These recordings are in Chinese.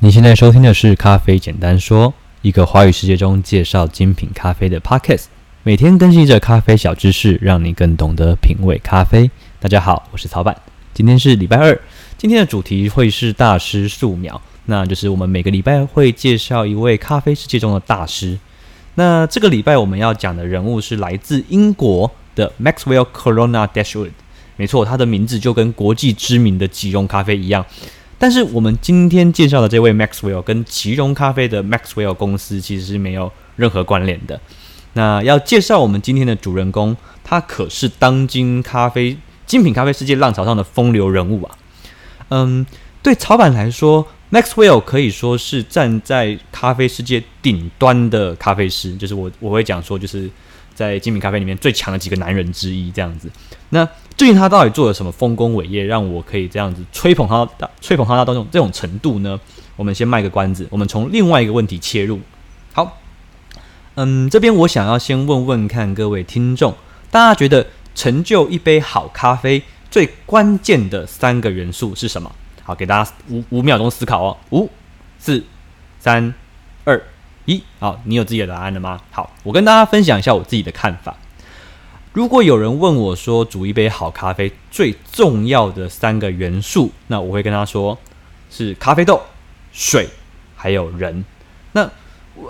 你现在收听的是《咖啡简单说》，一个华语世界中介绍精品咖啡的 Podcast，每天更新着咖啡小知识，让你更懂得品味咖啡。大家好，我是曹板，今天是礼拜二，今天的主题会是大师素描，那就是我们每个礼拜会介绍一位咖啡世界中的大师。那这个礼拜我们要讲的人物是来自英国的 Maxwell Corona Dashwood，没错，他的名字就跟国际知名的即溶咖啡一样。但是我们今天介绍的这位 Maxwell 跟奇隆咖啡的 Maxwell 公司其实是没有任何关联的。那要介绍我们今天的主人公，他可是当今咖啡精品咖啡世界浪潮上的风流人物啊。嗯，对草板来说，Maxwell 可以说是站在咖啡世界顶端的咖啡师，就是我我会讲说，就是在精品咖啡里面最强的几个男人之一这样子。那最近他到底做了什么丰功伟业，让我可以这样子吹捧他吹捧他到这种这种程度呢？我们先卖个关子，我们从另外一个问题切入。好，嗯，这边我想要先问问看各位听众，大家觉得成就一杯好咖啡最关键的三个元素是什么？好，给大家五五秒钟思考哦，五、四、三、二、一。好，你有自己的答案了吗？好，我跟大家分享一下我自己的看法。如果有人问我说，煮一杯好咖啡最重要的三个元素，那我会跟他说是咖啡豆、水还有人。那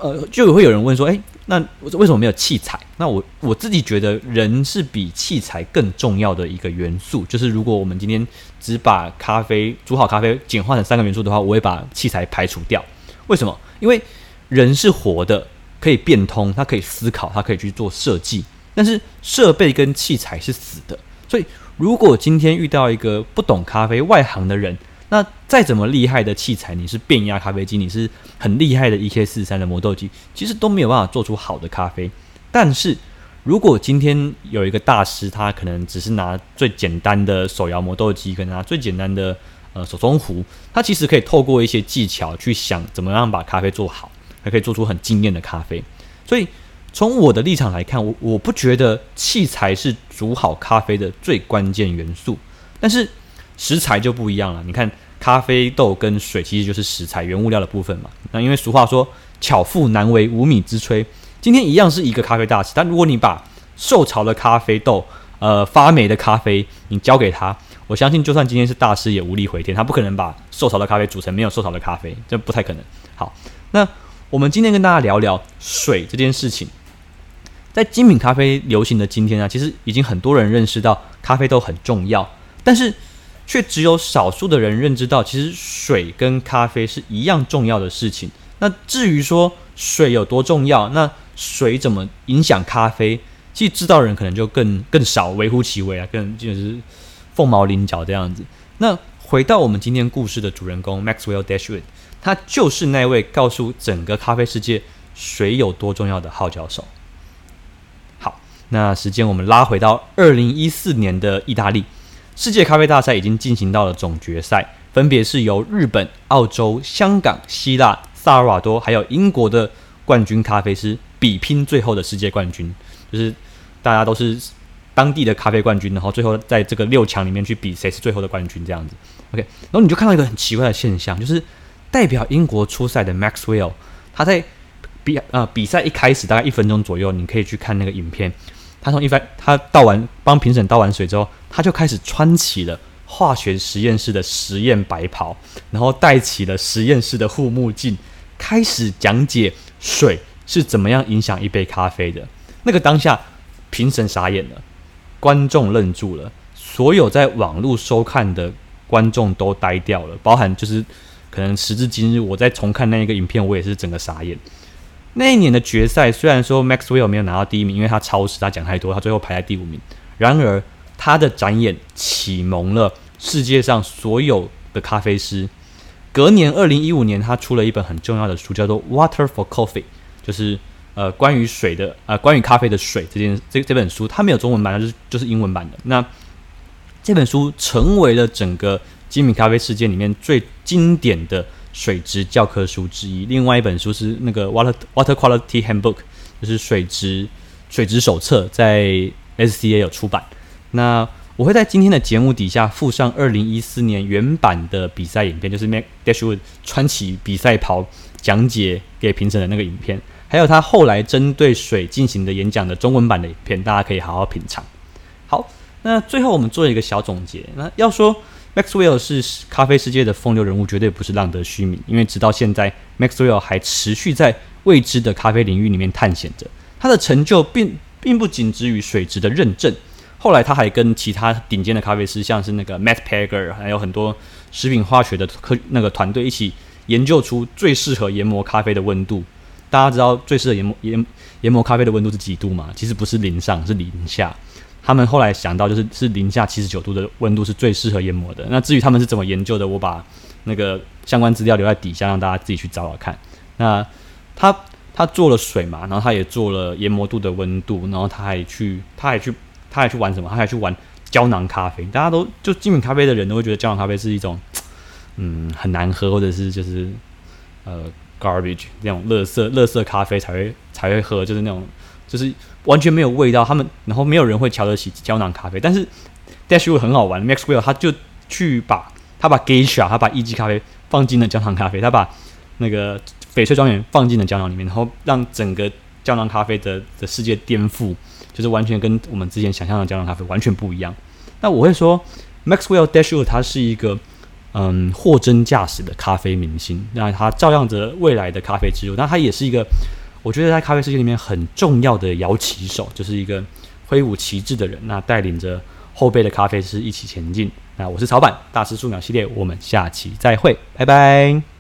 呃，就会有人问说，诶，那为什么没有器材？那我我自己觉得人是比器材更重要的一个元素。就是如果我们今天只把咖啡煮好咖啡简化成三个元素的话，我会把器材排除掉。为什么？因为人是活的，可以变通，他可以思考，他可以去做设计。但是设备跟器材是死的，所以如果今天遇到一个不懂咖啡外行的人，那再怎么厉害的器材，你是变压咖啡机，你是很厉害的 EK 四三的磨豆机，其实都没有办法做出好的咖啡。但是如果今天有一个大师，他可能只是拿最简单的手摇磨豆机，跟拿最简单的呃手冲壶，他其实可以透过一些技巧去想怎么样把咖啡做好，还可以做出很惊艳的咖啡。所以。从我的立场来看，我我不觉得器材是煮好咖啡的最关键元素，但是食材就不一样了。你看，咖啡豆跟水其实就是食材原物料的部分嘛。那因为俗话说“巧妇难为无米之炊”，今天一样是一个咖啡大师，但如果你把受潮的咖啡豆、呃发霉的咖啡，你交给他，我相信就算今天是大师也无力回天，他不可能把受潮的咖啡煮成没有受潮的咖啡，这不太可能。好，那我们今天跟大家聊聊水这件事情。在精品咖啡流行的今天啊，其实已经很多人认识到咖啡豆很重要，但是却只有少数的人认知到，其实水跟咖啡是一样重要的事情。那至于说水有多重要，那水怎么影响咖啡，其实知道人可能就更更少，微乎其微啊，更就是凤毛麟角这样子。那回到我们今天故事的主人公 Maxwell Dashwood，他就是那位告诉整个咖啡世界水有多重要的号角手。好那时间我们拉回到二零一四年的意大利，世界咖啡大赛已经进行到了总决赛，分别是由日本、澳洲、香港、希腊、萨尔瓦多还有英国的冠军咖啡师比拼最后的世界冠军，就是大家都是当地的咖啡冠军，然后最后在这个六强里面去比谁是最后的冠军这样子。OK，然后你就看到一个很奇怪的现象，就是代表英国出赛的 Maxwell，他在比呃比赛一开始大概一分钟左右，你可以去看那个影片。他从一番，他倒完帮评审倒完水之后，他就开始穿起了化学实验室的实验白袍，然后戴起了实验室的护目镜，开始讲解水是怎么样影响一杯咖啡的。那个当下，评审傻眼了，观众愣住了，所有在网络收看的观众都呆掉了，包含就是可能时至今日，我在重看那一个影片，我也是整个傻眼。那一年的决赛，虽然说 Maxwell 没有拿到第一名，因为他超时，他讲太多，他最后排在第五名。然而，他的展演启蒙了世界上所有的咖啡师。隔年，二零一五年，他出了一本很重要的书，叫做《Water for Coffee》，就是呃关于水的呃关于咖啡的水这件这这本书，它没有中文版，它是就是英文版的。那这本书成为了整个精品咖啡世界里面最经典的。水质教科书之一，另外一本书是那个 Water Water Quality Handbook，就是水质水质手册，在 SCA 有出版。那我会在今天的节目底下附上二零一四年原版的比赛影片，就是 Mac Dashwood 穿起比赛袍讲解给评审的那个影片，还有他后来针对水进行的演讲的中文版的影片，大家可以好好品尝。好，那最后我们做一个小总结。那要说 Maxwell 是咖啡世界的风流人物，绝对不是浪得虚名，因为直到现在，Maxwell 还持续在未知的咖啡领域里面探险着。他的成就并并不仅止于水质的认证。后来他还跟其他顶尖的咖啡师，像是那个 Matt Pager，还有很多食品化学的科那个团队一起研究出最适合研磨咖啡的温度。大家知道最适合研磨研研磨咖啡的温度是几度吗？其实不是零上，是零下。他们后来想到就是是零下七十九度的温度是最适合研磨的。那至于他们是怎么研究的，我把那个相关资料留在底下，让大家自己去找找看。那他他做了水嘛，然后他也做了研磨度的温度，然后他还去他还去。他还去玩什么？他还去玩胶囊咖啡。大家都就精品咖啡的人都会觉得胶囊咖啡是一种，嗯，很难喝，或者是就是呃 garbage 那种垃圾垃圾咖啡才会才会喝，就是那种就是完全没有味道。他们然后没有人会瞧得起胶囊咖啡。但是 Dashwood 很好玩，Maxwell 他就去把他把 Geisha 他把一级咖啡放进了胶囊咖啡，他把那个翡翠庄园放进了胶囊里面，然后让整个胶囊咖啡的的世界颠覆。就是完全跟我们之前想象的胶囊咖啡完全不一样。那我会说，Maxwell Dashwood 他是一个嗯货真价实的咖啡明星。那他照样着未来的咖啡之路。那他也是一个，我觉得在咖啡世界里面很重要的摇旗手，就是一个挥舞旗帜的人。那带领着后辈的咖啡师一起前进。那我是草板，大师数秒系列，我们下期再会，拜拜。